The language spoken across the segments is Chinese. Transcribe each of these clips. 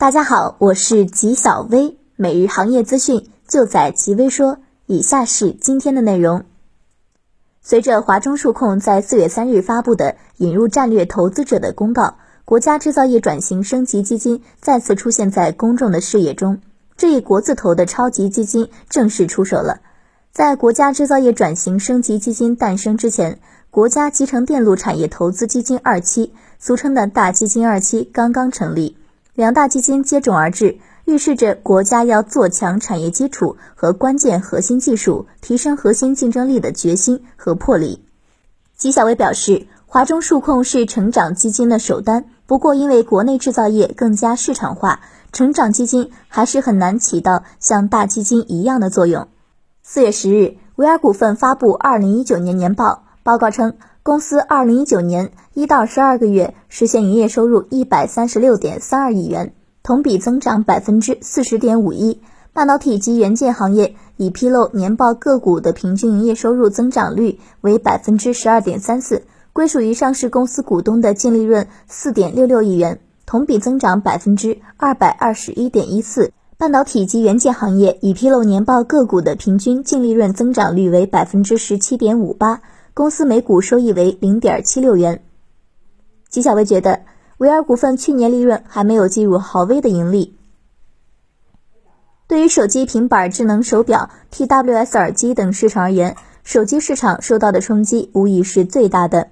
大家好，我是吉小薇，每日行业资讯就在吉微说。以下是今天的内容。随着华中数控在四月三日发布的引入战略投资者的公告，国家制造业转型升级基金再次出现在公众的视野中。这一国字头的超级基金正式出手了。在国家制造业转型升级基金诞生之前，国家集成电路产业投资基金二期，俗称的大基金二期刚刚成立。两大基金接踵而至，预示着国家要做强产业基础和关键核心技术，提升核心竞争力的决心和魄力。纪晓薇表示，华中数控是成长基金的首单，不过因为国内制造业更加市场化，成长基金还是很难起到像大基金一样的作用。四月十日，维尔股份发布二零一九年年报，报告称。公司二零一九年一到十二个月实现营业收入一百三十六点三二亿元，同比增长百分之四十点五一。半导体及元件行业已披露年报个股的平均营业收入增长率为百分之十二点三四，归属于上市公司股东的净利润四点六六亿元，同比增长百分之二百二十一点一四。半导体及元件行业已披露年报个股的平均净利润增长率为百分之十七点五八。公司每股收益为零点七六元。纪晓薇觉得，维尔股份去年利润还没有计入豪威的盈利。对于手机、平板、智能手表、TWS 耳机等市场而言，手机市场受到的冲击无疑是最大的。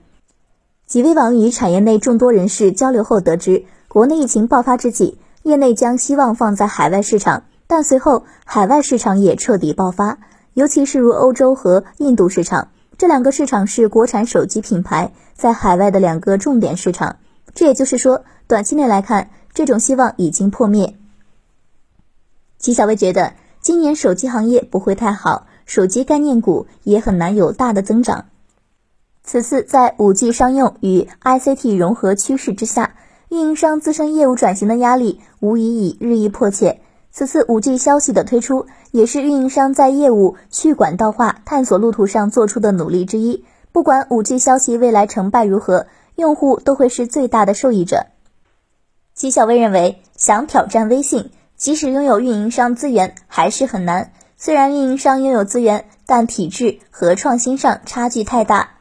极微网与产业内众多人士交流后得知，国内疫情爆发之际，业内将希望放在海外市场，但随后海外市场也彻底爆发，尤其是如欧洲和印度市场。这两个市场是国产手机品牌在海外的两个重点市场，这也就是说，短期内来看，这种希望已经破灭。齐小薇觉得，今年手机行业不会太好，手机概念股也很难有大的增长。此次在五 G 商用与 ICT 融合趋势之下，运营商自身业务转型的压力无疑已日益迫切。此次五 G 消息的推出，也是运营商在业务去管道化探索路途上做出的努力之一。不管五 G 消息未来成败如何，用户都会是最大的受益者。纪晓薇认为，想挑战微信，即使拥有运营商资源，还是很难。虽然运营商拥有资源，但体制和创新上差距太大。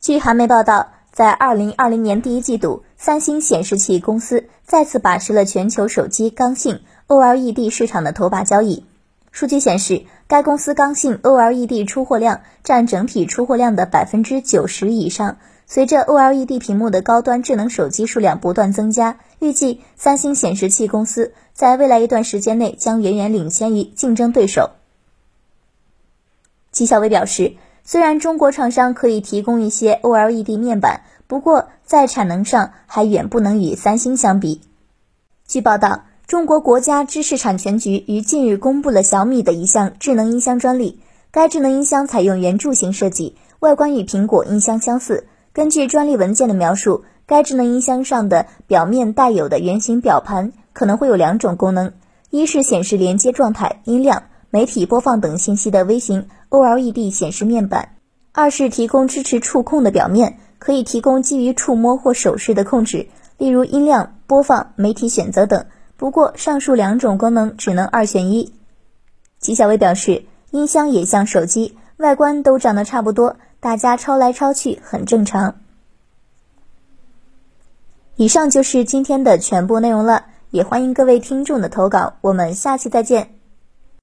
据韩媒报道。在二零二零年第一季度，三星显示器公司再次把持了全球手机刚性 OLED 市场的头把交椅。数据显示，该公司刚性 OLED 出货量占整体出货量的百分之九十以上。随着 OLED 屏幕的高端智能手机数量不断增加，预计三星显示器公司在未来一段时间内将远远领先于竞争对手。纪晓薇表示。虽然中国厂商可以提供一些 OLED 面板，不过在产能上还远不能与三星相比。据报道，中国国家知识产权局于近日公布了小米的一项智能音箱专利。该智能音箱采用圆柱形设计，外观与苹果音箱相似。根据专利文件的描述，该智能音箱上的表面带有的圆形表盘可能会有两种功能：一是显示连接状态、音量。媒体播放等信息的微型 OLED 显示面板，二是提供支持触控的表面，可以提供基于触摸或手势的控制，例如音量、播放、媒体选择等。不过，上述两种功能只能二选一。纪晓薇表示，音箱也像手机，外观都长得差不多，大家抄来抄去很正常。以上就是今天的全部内容了，也欢迎各位听众的投稿，我们下期再见。